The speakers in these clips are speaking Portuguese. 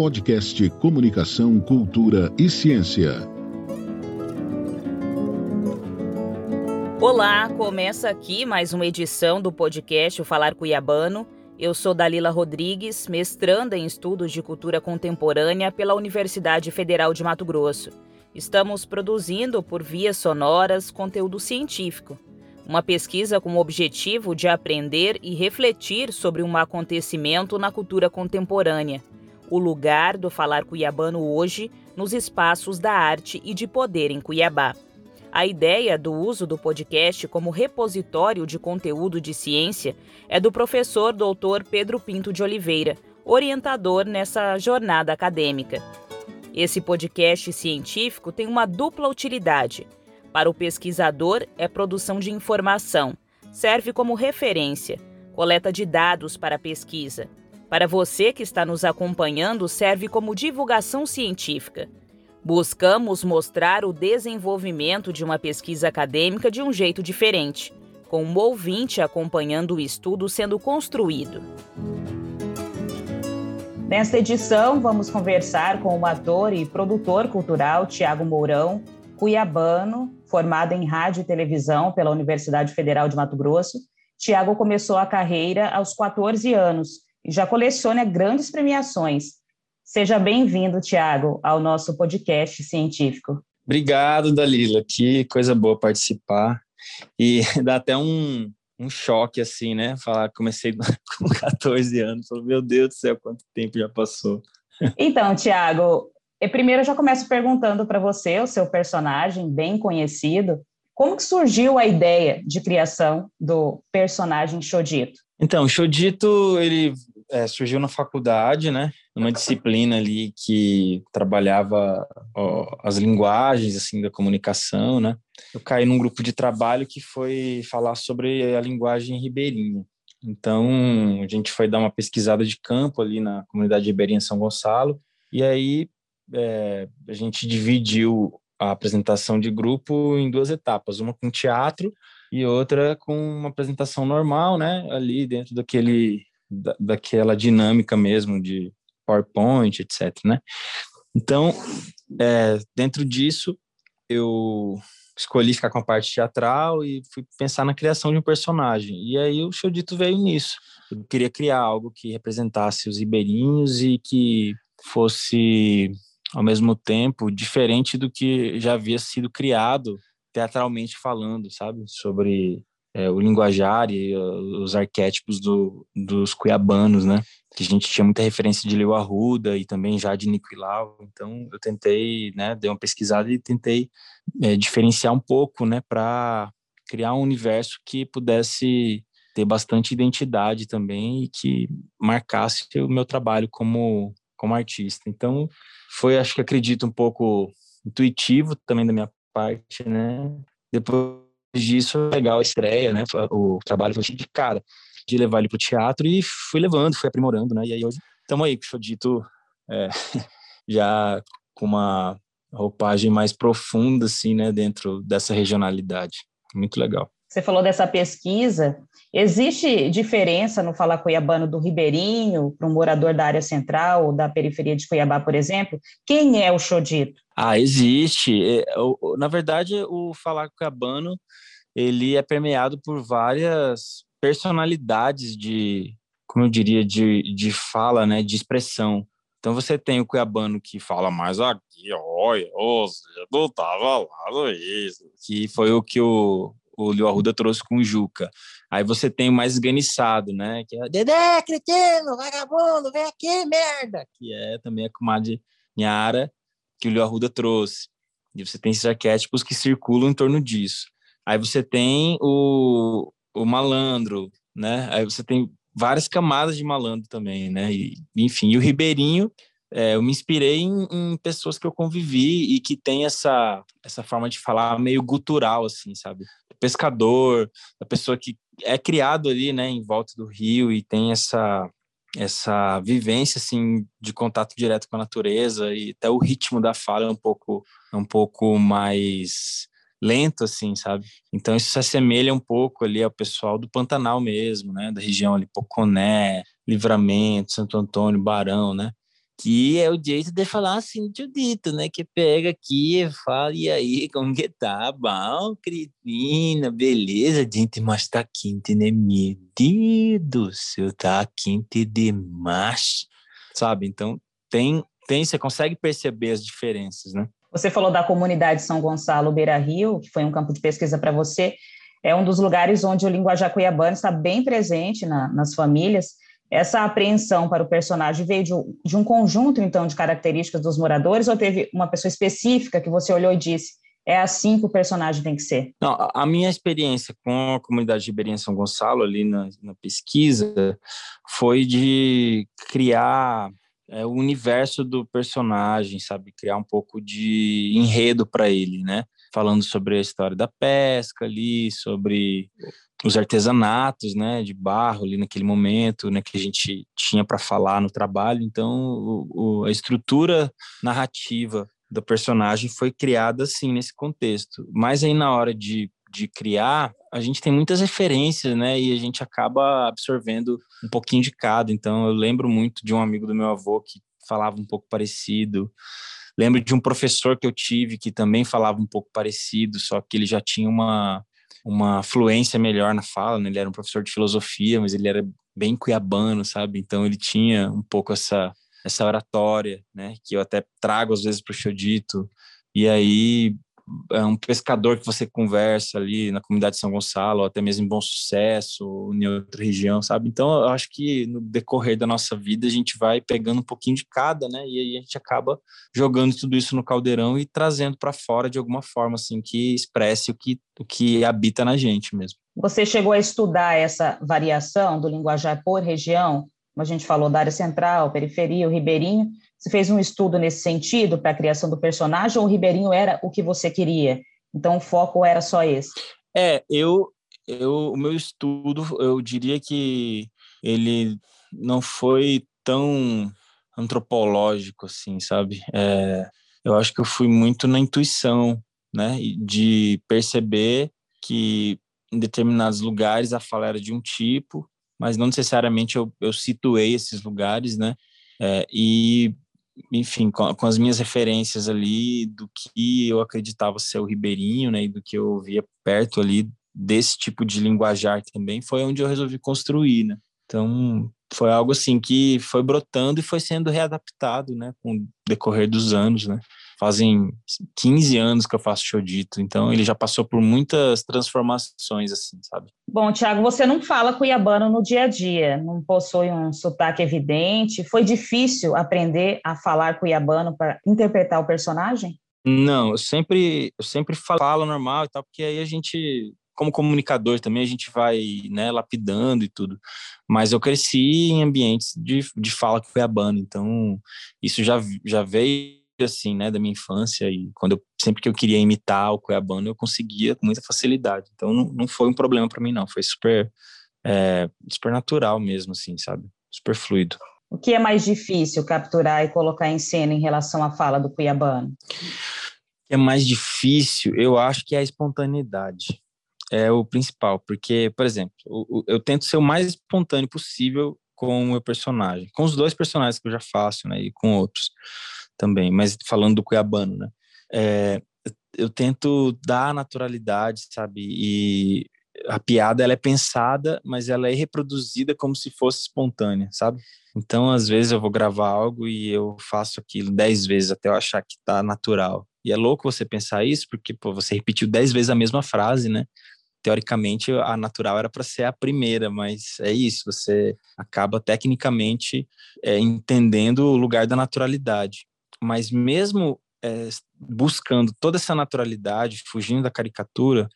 Podcast Comunicação, Cultura e Ciência. Olá, começa aqui mais uma edição do podcast O Falar Cuiabano. Eu sou Dalila Rodrigues, mestranda em Estudos de Cultura Contemporânea pela Universidade Federal de Mato Grosso. Estamos produzindo por vias sonoras conteúdo científico uma pesquisa com o objetivo de aprender e refletir sobre um acontecimento na cultura contemporânea, o lugar do falar cuiabano hoje nos espaços da arte e de poder em Cuiabá. A ideia do uso do podcast como repositório de conteúdo de ciência é do professor Dr. Pedro Pinto de Oliveira, orientador nessa jornada acadêmica. Esse podcast científico tem uma dupla utilidade para o pesquisador, é produção de informação, serve como referência, coleta de dados para a pesquisa. Para você que está nos acompanhando, serve como divulgação científica. Buscamos mostrar o desenvolvimento de uma pesquisa acadêmica de um jeito diferente, com um ouvinte acompanhando o estudo sendo construído. Nesta edição, vamos conversar com o ator e produtor cultural Tiago Mourão, cuiabano, formado em rádio e televisão pela Universidade Federal de Mato Grosso. Tiago começou a carreira aos 14 anos e já coleciona grandes premiações. Seja bem-vindo, Tiago, ao nosso podcast científico. Obrigado, Dalila. Que coisa boa participar. E dá até um, um choque, assim, né? Falar que comecei com 14 anos. Meu Deus do céu, quanto tempo já passou. Então, Tiago, primeiro eu já começo perguntando para você, o seu personagem bem conhecido, como que surgiu a ideia de criação do personagem Chodito? Então, Chodito, ele é, surgiu na faculdade, né? Uma disciplina ali que trabalhava ó, as linguagens, assim, da comunicação, né? Eu caí num grupo de trabalho que foi falar sobre a linguagem ribeirinha. Então, a gente foi dar uma pesquisada de campo ali na comunidade ribeirinha São Gonçalo, e aí é, a gente dividiu a apresentação de grupo em duas etapas, uma com teatro e outra com uma apresentação normal, né, ali dentro daquele da, daquela dinâmica mesmo de PowerPoint, etc, né? Então, é, dentro disso, eu escolhi ficar com a parte teatral e fui pensar na criação de um personagem. E aí o Chodito veio nisso. Eu queria criar algo que representasse os ribeirinhos e que fosse ao mesmo tempo diferente do que já havia sido criado teatralmente falando, sabe, sobre é, o linguajar e uh, os arquétipos do, dos cuiabanos, né? Que a gente tinha muita referência de Leo Arruda e também já de Niquilau. Então eu tentei, né, dei uma pesquisada e tentei é, diferenciar um pouco, né, para criar um universo que pudesse ter bastante identidade também e que marcasse o meu trabalho como como artista. Então foi, acho que acredito, um pouco intuitivo também da minha parte, né? Depois disso, legal a estreia, né? O trabalho foi de cara, de levar ele para o teatro e fui levando, fui aprimorando, né? E aí hoje estamos aí, o dito, é, já com uma roupagem mais profunda, assim, né? Dentro dessa regionalidade. Muito legal. Você falou dessa pesquisa. Existe diferença no falar cuiabano do ribeirinho para um morador da área central ou da periferia de Cuiabá, por exemplo? Quem é o Xodito? Ah, existe. É, na verdade, o falar cuiabano ele é permeado por várias personalidades de, como eu diria, de, de fala, né, de expressão. Então você tem o cuiabano que fala mais aqui, olha, eu tava lá, isso, que foi o que o o Leo Arruda trouxe com o Juca. Aí você tem o mais esganiçado, né? Que é Dedé, cretino, vagabundo, vem aqui, merda! Que é também a comadre Nhara, que o Leo Arruda trouxe. E você tem esses arquétipos que circulam em torno disso. Aí você tem o, o malandro, né? Aí você tem várias camadas de malandro também, né? E, enfim, e o Ribeirinho, é, eu me inspirei em, em, pessoas que eu convivi e que tem essa, essa forma de falar meio gutural, assim, sabe? Pescador, a pessoa que é criado ali, né, em volta do rio e tem essa essa vivência assim de contato direto com a natureza e até o ritmo da fala é um pouco é um pouco mais lento assim, sabe? Então isso se assemelha um pouco ali ao pessoal do Pantanal mesmo, né, da região ali Poconé, Livramento, Santo Antônio, Barão, né? Que é o jeito de falar assim, dito, né? Que pega aqui e fala, e aí, como que tá? Bom, Cristina, beleza, gente, mas tá quente, né? Meu Deus do céu, tá quente demais, sabe? Então, tem, tem, você consegue perceber as diferenças, né? Você falou da comunidade São Gonçalo Beira Rio, que foi um campo de pesquisa para você. É um dos lugares onde o linguajar cuiabano está bem presente na, nas famílias. Essa apreensão para o personagem veio de, de um conjunto, então, de características dos moradores, ou teve uma pessoa específica que você olhou e disse, é assim que o personagem tem que ser? Não, a minha experiência com a comunidade ribeirinha São Gonçalo, ali na, na pesquisa, foi de criar é, o universo do personagem, sabe? Criar um pouco de enredo para ele, né? Falando sobre a história da pesca ali, sobre os artesanatos, né, de barro ali naquele momento, né, que a gente tinha para falar no trabalho. Então, o, o, a estrutura narrativa do personagem foi criada assim nesse contexto. Mas aí na hora de, de criar, a gente tem muitas referências, né, e a gente acaba absorvendo um pouquinho de cada. Então, eu lembro muito de um amigo do meu avô que falava um pouco parecido. Lembro de um professor que eu tive que também falava um pouco parecido, só que ele já tinha uma uma fluência melhor na fala, né? Ele era um professor de filosofia, mas ele era bem cuiabano, sabe? Então ele tinha um pouco essa essa oratória, né? Que eu até trago às vezes para o Xodito. E aí um pescador que você conversa ali na comunidade de São Gonçalo, até mesmo em Bom Sucesso, ou em outra região, sabe? Então, eu acho que no decorrer da nossa vida a gente vai pegando um pouquinho de cada, né? E aí a gente acaba jogando tudo isso no caldeirão e trazendo para fora de alguma forma, assim, que expresse o que, o que habita na gente mesmo. Você chegou a estudar essa variação do linguajar por região? Como a gente falou da área central, periferia, o ribeirinho. Você fez um estudo nesse sentido para a criação do personagem ou o Ribeirinho era o que você queria? Então o foco era só esse? É, eu, eu o meu estudo, eu diria que ele não foi tão antropológico assim, sabe? É, eu acho que eu fui muito na intuição, né, de perceber que em determinados lugares a fala era de um tipo, mas não necessariamente eu, eu situei esses lugares, né? É, e enfim, com, com, as minhas referências ali do que eu acreditava ser o ribeirinho, né, e do que eu via perto ali desse tipo de linguajar também, foi onde eu resolvi construir, né. Então, foi algo assim que foi brotando e foi sendo readaptado, né, com o decorrer dos anos, né fazem 15 anos que eu faço Xodito, então ele já passou por muitas transformações, assim, sabe? Bom, Tiago, você não fala cuiabano no dia a dia, não possui um sotaque evidente. Foi difícil aprender a falar cuiabano para interpretar o personagem? Não, eu sempre, eu sempre falo normal e tal, porque aí a gente como comunicador também a gente vai né, lapidando e tudo. Mas eu cresci em ambientes de, de fala cuiabana, então isso já, já veio assim, né, da minha infância e quando eu, sempre que eu queria imitar o Cuiabano, eu conseguia com muita facilidade. Então não, não foi um problema para mim não, foi super é, super natural mesmo assim, sabe? Super fluido. O que é mais difícil capturar e colocar em cena em relação à fala do Cuiabano? O que é mais difícil, eu acho que é a espontaneidade. É o principal, porque, por exemplo, eu, eu tento ser o mais espontâneo possível com o meu personagem, com os dois personagens que eu já faço, né, e com outros também, mas falando do cuiabano, né? É, eu tento dar naturalidade, sabe? E a piada ela é pensada, mas ela é reproduzida como se fosse espontânea, sabe? Então, às vezes eu vou gravar algo e eu faço aquilo dez vezes até eu achar que tá natural. E é louco você pensar isso, porque pô, você repetiu dez vezes a mesma frase, né? Teoricamente, a natural era para ser a primeira, mas é isso, você acaba tecnicamente é, entendendo o lugar da naturalidade mas mesmo é, buscando toda essa naturalidade, fugindo da caricatura,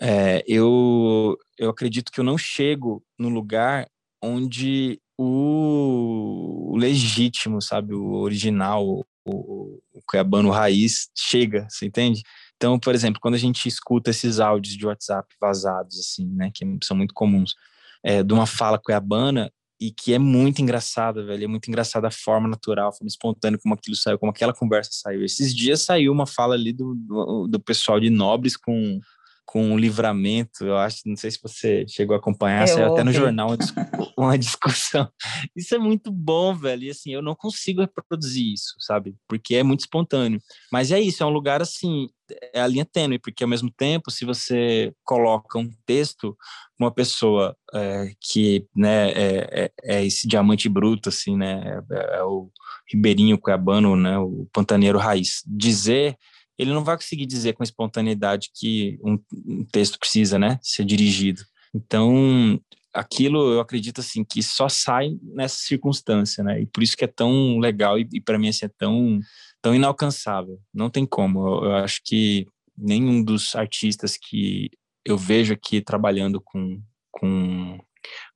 é, eu, eu acredito que eu não chego no lugar onde o, o legítimo, sabe, o original, o, o, o cuiabano raiz chega, você entende? Então, por exemplo, quando a gente escuta esses áudios de WhatsApp vazados, assim, né, que são muito comuns, é, de uma fala cuiabana, e que é muito engraçada, velho. É muito engraçada a forma natural, a forma espontânea como aquilo saiu, como aquela conversa saiu. Esses dias saiu uma fala ali do, do, do pessoal de Nobres com com o livramento. Eu acho, não sei se você chegou a acompanhar, saiu até no jornal uma, uma discussão. Isso é muito bom, velho. E assim, eu não consigo reproduzir isso, sabe? Porque é muito espontâneo. Mas é isso, é um lugar assim, é a linha tênue, porque ao mesmo tempo, se você coloca um texto, uma pessoa é, que né, é, é, é, esse diamante bruto, assim, né? É, é o ribeirinho cuiabano, né? O pantaneiro raiz. Dizer ele não vai conseguir dizer com espontaneidade que um, um texto precisa, né, ser dirigido. Então, aquilo eu acredito assim que só sai nessa circunstância, né? E por isso que é tão legal e, e para mim assim, é tão tão inalcançável. Não tem como. Eu, eu, acho que nenhum dos artistas que eu vejo aqui trabalhando com com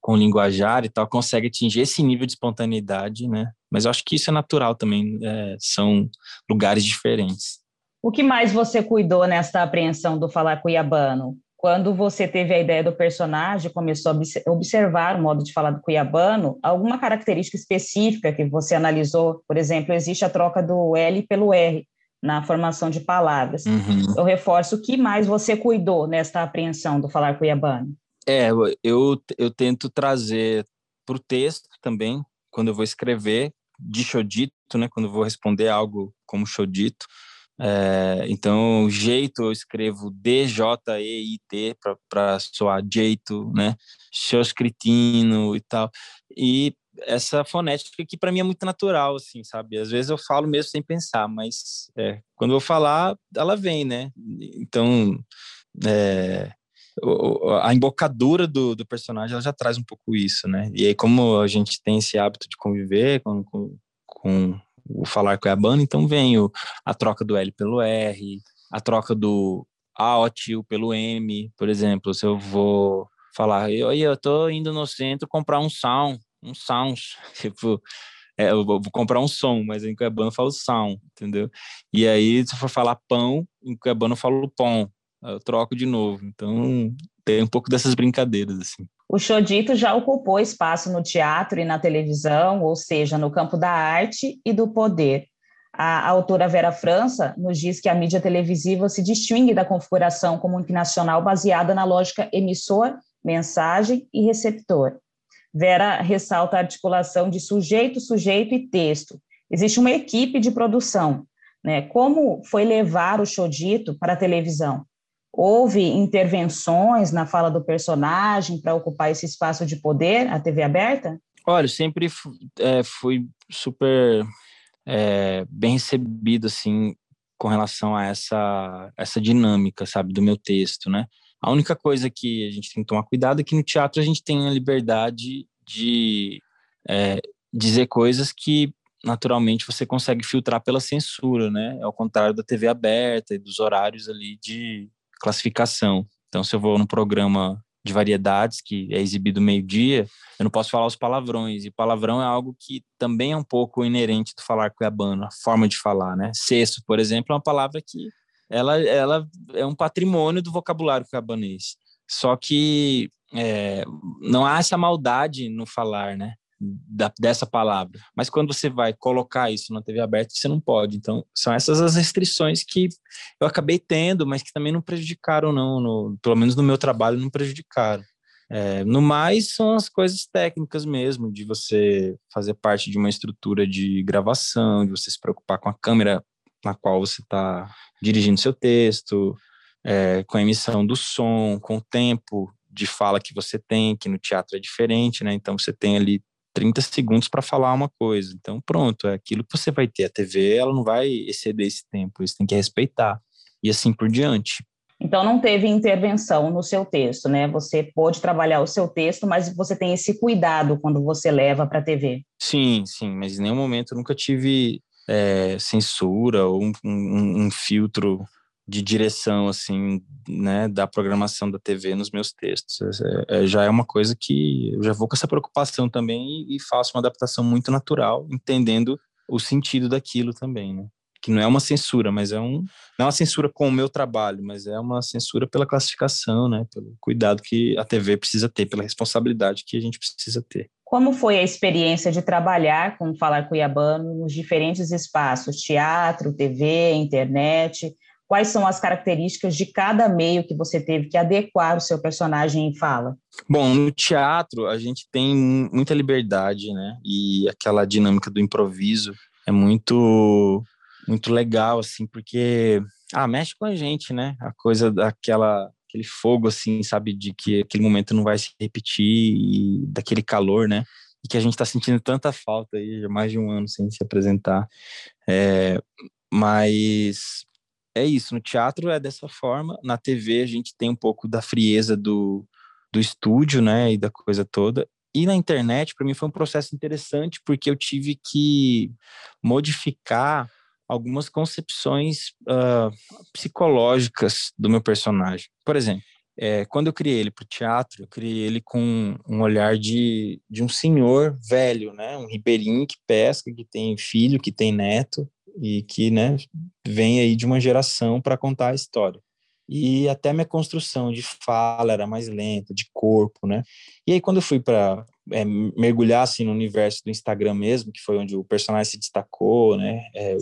com linguajar e tal consegue atingir esse nível de espontaneidade, né? Mas eu acho que isso é natural também. É, são lugares diferentes. O que mais você cuidou nesta apreensão do falar cuiabano? Quando você teve a ideia do personagem, começou a observar o modo de falar do cuiabano, alguma característica específica que você analisou? Por exemplo, existe a troca do L pelo R na formação de palavras. Uhum. Eu reforço, o que mais você cuidou nesta apreensão do falar cuiabano? É, eu, eu tento trazer para o texto também, quando eu vou escrever, de xodito, né, quando eu vou responder algo como xodito, é, então, jeito eu escrevo D-J-E-I-T para soar jeito, né? Seus cretino e tal. E essa fonética que para mim é muito natural, assim, sabe? Às vezes eu falo mesmo sem pensar, mas é, quando eu falar, ela vem, né? Então, é, a embocadura do, do personagem ela já traz um pouco isso, né? E aí, como a gente tem esse hábito de conviver com, com, com o falar com a banda, então vem o, a troca do L pelo R, a troca do A, O, tio pelo M, por exemplo, se eu vou falar, eu, eu tô indo no centro comprar um sound, um sound, tipo, é, eu vou comprar um som, mas em Cuiabano eu falo sound, entendeu? E aí, se eu for falar pão, em Cuiabano eu falo pão, eu troco de novo, então tem um pouco dessas brincadeiras, assim. O Chodito já ocupou espaço no teatro e na televisão, ou seja, no campo da arte e do poder. A autora Vera França nos diz que a mídia televisiva se distingue da configuração comunicacional baseada na lógica emissor, mensagem e receptor. Vera ressalta a articulação de sujeito, sujeito e texto. Existe uma equipe de produção. Né? Como foi levar o Chodito para a televisão? Houve intervenções na fala do personagem para ocupar esse espaço de poder, a TV aberta? Olha, sempre é, fui super é, bem recebido, assim, com relação a essa, essa dinâmica, sabe, do meu texto, né? A única coisa que a gente tem que tomar cuidado é que no teatro a gente tem a liberdade de é, dizer coisas que naturalmente você consegue filtrar pela censura, né? Ao contrário da TV aberta e dos horários ali de, classificação. Então, se eu vou num programa de variedades que é exibido meio-dia, eu não posso falar os palavrões. E palavrão é algo que também é um pouco inerente do falar cuiabano, a forma de falar, né? Cesso, por exemplo, é uma palavra que ela, ela é um patrimônio do vocabulário cuiabanês. Só que é, não há essa maldade no falar, né? Da, dessa palavra. Mas quando você vai colocar isso na TV aberta, você não pode. Então, são essas as restrições que eu acabei tendo, mas que também não prejudicaram, não. No, pelo menos no meu trabalho, não prejudicaram. É, no mais, são as coisas técnicas mesmo, de você fazer parte de uma estrutura de gravação, de você se preocupar com a câmera na qual você está dirigindo seu texto, é, com a emissão do som, com o tempo de fala que você tem, que no teatro é diferente, né? Então você tem ali 30 segundos para falar uma coisa. Então, pronto, é aquilo que você vai ter. A TV, ela não vai exceder esse tempo, você tem que respeitar. E assim por diante. Então, não teve intervenção no seu texto, né? Você pôde trabalhar o seu texto, mas você tem esse cuidado quando você leva para a TV. Sim, sim, mas em nenhum momento eu nunca tive é, censura ou um, um, um filtro de direção assim, né, da programação da TV nos meus textos. É, é, já é uma coisa que eu já vou com essa preocupação também e, e, faço uma adaptação muito natural, entendendo o sentido daquilo também, né? Que não é uma censura, mas é um não é uma censura com o meu trabalho, mas é uma censura pela classificação, né, pelo cuidado que a TV precisa ter, pela responsabilidade que a gente precisa ter. Como foi a experiência de trabalhar com Falar Cuiabano nos diferentes espaços, teatro, TV, internet? Quais são as características de cada meio que você teve que adequar o seu personagem em fala? Bom, no teatro a gente tem muita liberdade, né? E aquela dinâmica do improviso é muito muito legal assim, porque ah, mexe com a gente, né? A coisa daquela aquele fogo assim, sabe, de que aquele momento não vai se repetir e daquele calor, né? E que a gente está sentindo tanta falta aí, mais de um ano sem se apresentar. É, mas é isso, no teatro é dessa forma, na TV a gente tem um pouco da frieza do, do estúdio, né, e da coisa toda. E na internet, para mim, foi um processo interessante, porque eu tive que modificar algumas concepções uh, psicológicas do meu personagem. Por exemplo, é, quando eu criei ele para o teatro, eu criei ele com um olhar de, de um senhor velho, né? Um ribeirinho que pesca, que tem filho, que tem neto e que, né, vem aí de uma geração para contar a história. E até minha construção de fala era mais lenta, de corpo, né? E aí quando eu fui para é, mergulhar assim no universo do Instagram mesmo, que foi onde o personagem se destacou, né? É,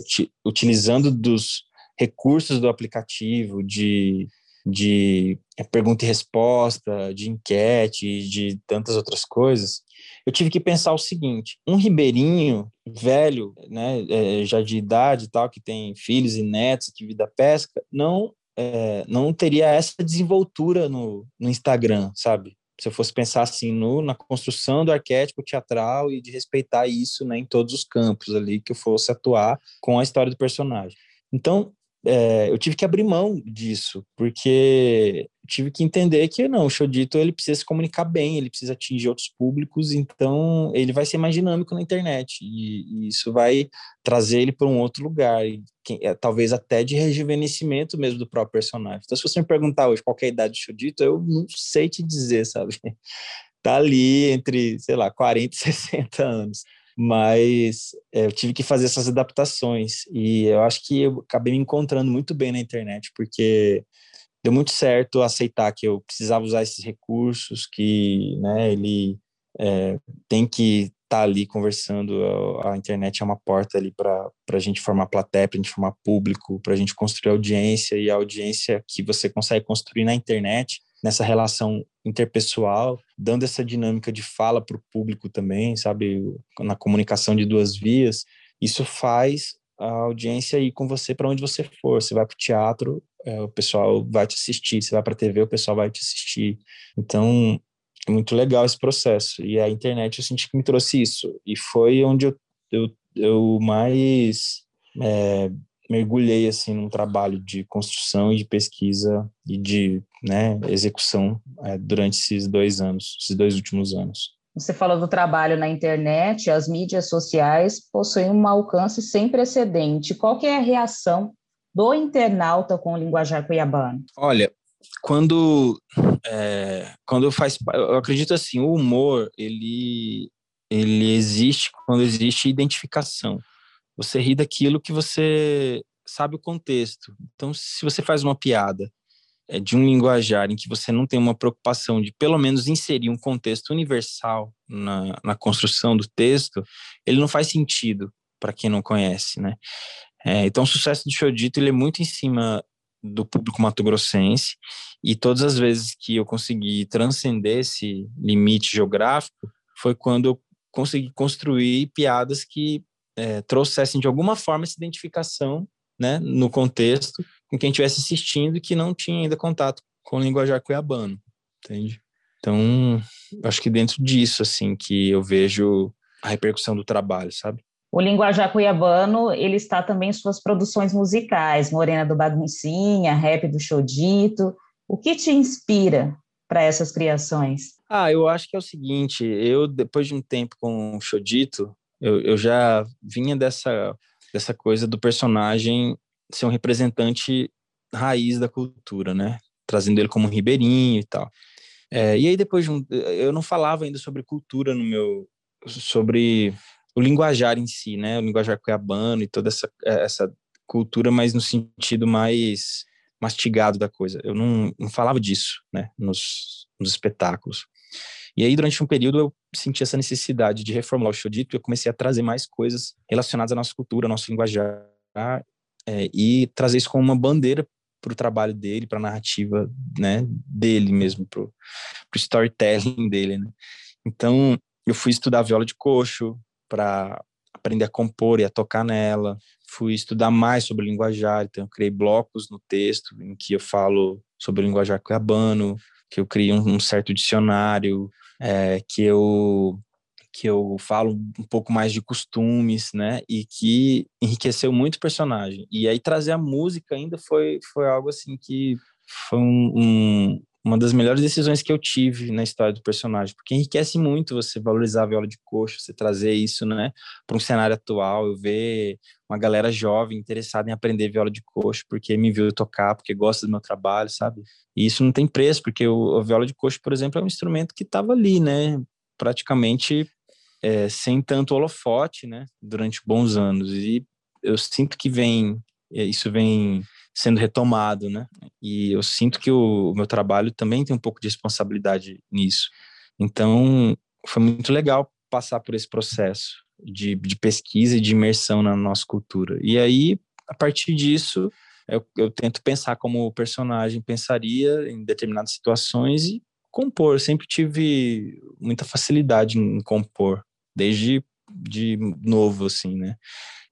utilizando dos recursos do aplicativo de de pergunta e resposta, de enquete, de tantas outras coisas, eu tive que pensar o seguinte: um ribeirinho velho, né, é, já de idade e tal, que tem filhos e netos, que vida pesca, não é, não teria essa desenvoltura no, no Instagram, sabe? Se eu fosse pensar assim no, na construção do arquétipo teatral e de respeitar isso né, em todos os campos ali que eu fosse atuar com a história do personagem. Então, é, eu tive que abrir mão disso, porque tive que entender que não, o Chodito ele precisa se comunicar bem, ele precisa atingir outros públicos, então ele vai ser mais dinâmico na internet e, e isso vai trazer ele para um outro lugar, e, é, talvez até de rejuvenescimento mesmo do próprio personagem. Então, se você me perguntar hoje qual é a idade do Chodito, eu não sei te dizer, sabe? Tá ali entre, sei lá, 40 e 60 anos mas é, eu tive que fazer essas adaptações. E eu acho que eu acabei me encontrando muito bem na internet porque deu muito certo aceitar que eu precisava usar esses recursos que né ele é, tem que estar tá ali conversando a, a, internet é uma porta ali para a gente formar plateia para a gente formar público para a gente construir audiência e a audiência que você consegue construir na internet nessa relação interpessoal, dando essa dinâmica de fala para o público também, sabe, na comunicação de duas vias, isso faz a audiência ir com você para onde você for. Você vai para o teatro, é, o pessoal vai te assistir. Você vai para a TV, o pessoal vai te assistir. Então, é muito legal esse processo. E a internet eu senti que me trouxe isso. E foi onde eu, eu, eu mais é, mergulhei assim num trabalho de construção e de pesquisa e de né, execução é, durante esses dois anos, esses dois últimos anos. Você falou do trabalho na internet, as mídias sociais possuem um alcance sem precedente. Qual que é a reação do internauta com o linguajar cuiabano? Olha, quando é, quando faz, eu acredito assim, o humor ele ele existe quando existe identificação. Você ri daquilo que você sabe o contexto. Então, se você faz uma piada é, de um linguajar em que você não tem uma preocupação de pelo menos inserir um contexto universal na, na construção do texto, ele não faz sentido para quem não conhece, né? É, então, o sucesso do Chodito ele é muito em cima do público mato-grossense e todas as vezes que eu consegui transcender esse limite geográfico foi quando eu consegui construir piadas que é, trouxessem de alguma forma essa identificação né, no contexto com quem estivesse assistindo e que não tinha ainda contato com o linguajar cuiabano, entende? Então, acho que dentro disso, assim, que eu vejo a repercussão do trabalho, sabe? O linguajar cuiabano, ele está também em suas produções musicais, Morena do Baguncinha, Rap do Chodito. O que te inspira para essas criações? Ah, eu acho que é o seguinte, eu, depois de um tempo com o Chodito, eu, eu já vinha dessa, dessa coisa do personagem ser um representante raiz da cultura, né? Trazendo ele como um ribeirinho e tal. É, e aí depois de um, eu não falava ainda sobre cultura no meu sobre o linguajar em si, né? O linguajar cuiabano e toda essa essa cultura, mas no sentido mais mastigado da coisa. Eu não, não falava disso, né? Nos, nos espetáculos. E aí, durante um período, eu senti essa necessidade de reformular o Chodito e eu comecei a trazer mais coisas relacionadas à nossa cultura, ao nosso linguajar, é, e trazer isso como uma bandeira para o trabalho dele, para a narrativa, né, dele mesmo, para o storytelling dele, né? Então, eu fui estudar viola de coxo para aprender a compor e a tocar nela. Fui estudar mais sobre linguajar, então eu criei blocos no texto em que eu falo sobre o linguajar cuiabano, que eu criei um, um certo dicionário, é, que eu que eu falo um pouco mais de costumes, né? E que enriqueceu muito o personagem. E aí trazer a música ainda foi, foi algo assim que foi um, um, uma das melhores decisões que eu tive na história do personagem, porque enriquece muito você valorizar a viola de coxo, você trazer isso, né, para um cenário atual, eu ver uma galera jovem interessada em aprender viola de coxo, porque me viu tocar, porque gosta do meu trabalho, sabe? E isso não tem preço, porque o, a viola de coxo, por exemplo, é um instrumento que estava ali, né, praticamente é, sem tanto holofote, né, durante bons anos. E eu sinto que vem, é, isso vem sendo retomado, né? E eu sinto que o, meu trabalho também tem um pouco de responsabilidade nisso. Então, foi muito legal passar por esse processo de, de pesquisa e de imersão na nossa cultura. E aí, a partir disso, eu, eu tento pensar como o personagem pensaria em determinadas situações e compor. Eu sempre tive muita facilidade em compor, desde de novo, assim, né?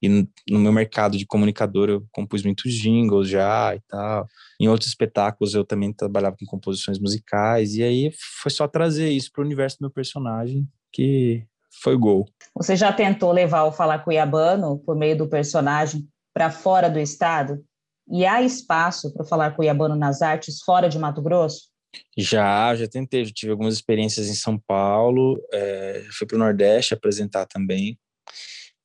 E no meu mercado de comunicador eu compus muitos jingles já e tal. Em outros espetáculos eu também trabalhava com composições musicais. E aí foi só trazer isso para o universo do meu personagem que foi gol. Você já tentou levar o Falar Cuiabano por meio do personagem para fora do estado? E há espaço para Falar Cuiabano nas artes fora de Mato Grosso? Já, já tentei, já tive algumas experiências em São Paulo, é, fui para o Nordeste apresentar também.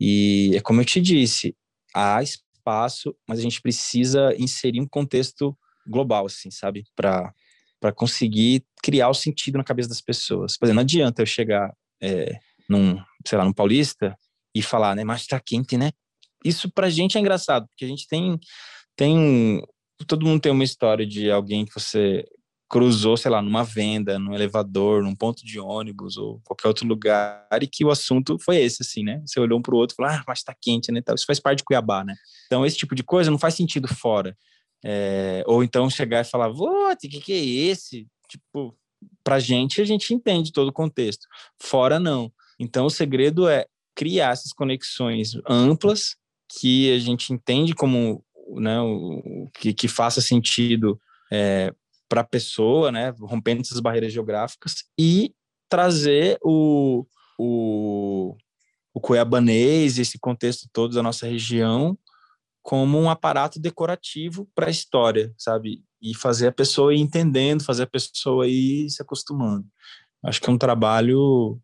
E é como eu te disse, há espaço, mas a gente precisa inserir um contexto global, assim, sabe? Para conseguir criar o sentido na cabeça das pessoas. Por exemplo, não adianta eu chegar é, num, sei lá, num paulista e falar, né, mas tá quente, né? Isso pra gente é engraçado, porque a gente tem, tem, todo mundo tem uma história de alguém que você cruzou, sei lá, numa venda, num elevador, num ponto de ônibus ou qualquer outro lugar e que o assunto foi esse, assim, né? Você olhou um para o outro e falou, ah, mas tá quente, né? Isso faz parte de Cuiabá, né? Então, esse tipo de coisa não faz sentido fora. É, ou então chegar e falar, o que, que é esse? Tipo, pra gente, a gente entende todo o contexto. Fora, não. Então, o segredo é criar essas conexões amplas que a gente entende como, né, o, que, que faça sentido é, para a pessoa, né, rompendo essas barreiras geográficas e trazer o, o, o cuiabanês, esse contexto todo da nossa região, como um aparato decorativo para a história, sabe? E fazer a pessoa ir entendendo, fazer a pessoa ir se acostumando. Acho que é um trabalho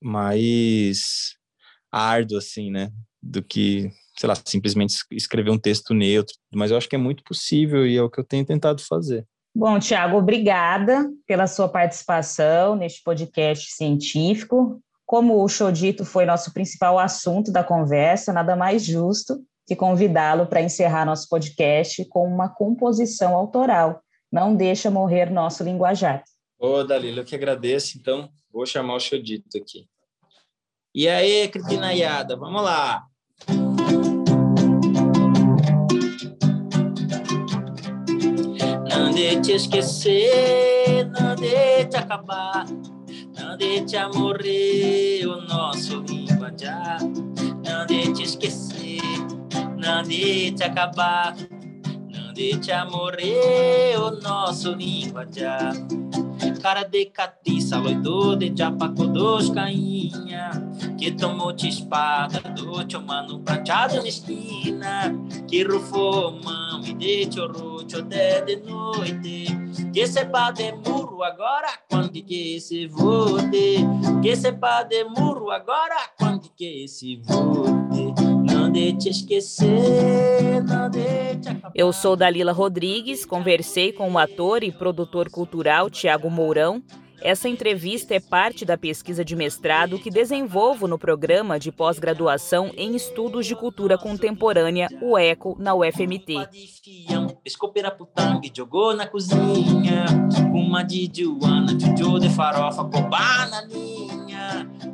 mais árduo, assim, né? Do que, sei lá, simplesmente escrever um texto neutro. Mas eu acho que é muito possível e é o que eu tenho tentado fazer. Bom, Tiago, obrigada pela sua participação neste podcast científico. Como o show dito foi nosso principal assunto da conversa, nada mais justo que convidá-lo para encerrar nosso podcast com uma composição autoral. Não deixa morrer nosso linguajar. Ô, Dalila, eu que agradeço. Então, vou chamar o Xodito aqui. E aí, Critinaiada, vamos lá. De te esquecer, não de te acabar, não de te morrer o nosso linguajar, não de te esquecer, não de te acabar, não de te morrer o nosso linguajar. Cara de catiça, loido de japaco dos cainha, que tomou te espada do teu mano prateado na esquina, que rufou mão e de chorro até de noite. Que sepa de murro agora, quando que se vote. Que sepa de murro agora, quando que se vote. De te esquecer, não de te acabar. Eu sou Dalila Rodrigues, conversei com o ator e produtor cultural Tiago Mourão essa entrevista é parte da pesquisa de mestrado que desenvolvo no programa de pós-graduação em Estudos de Cultura Contemporânea, o ECO, na UFMT.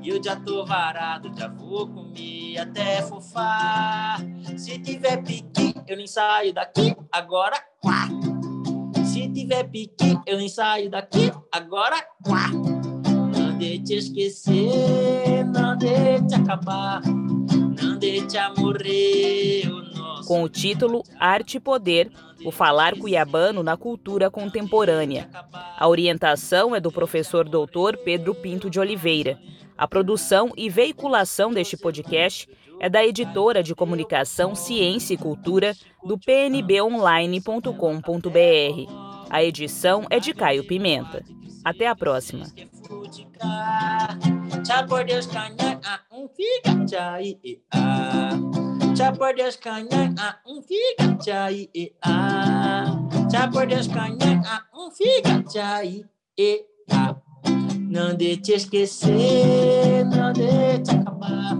E eu já tô varado, já vou comer até fofar. Se tiver pique, eu nem saio daqui. Agora, quá! tiver pique, eu ensaio daqui. Agora, quá! Não deixe esquecer, não deixe acabar, não deixe morrer nosso. Com o título Arte e Poder, o falar cuiabano na cultura contemporânea. A orientação é do professor doutor Pedro Pinto de Oliveira. A produção e veiculação deste podcast é da editora de comunicação Ciência e Cultura do pnbonline.com.br. A edição é de Caio Pimenta. Até a próxima. Tchau por Deus, canha, um fica, tchai, Tchau por Deus, canha, um fica, tchai, Tchau por Deus, canha, um fica, tchai, Não deixe esquecer, não deixe acabar,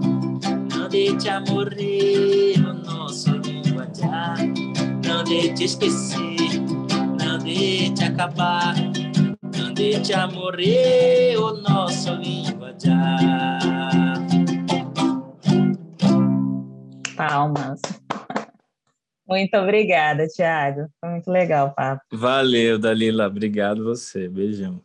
não deixe morrer o nosso linguajar, não deixe esquecer, não deixe acabar deixe a morrer o nosso linguajar. Palmas. Muito obrigada, Tiago. Foi muito legal o papo. Valeu, Dalila. Obrigado você. Beijão.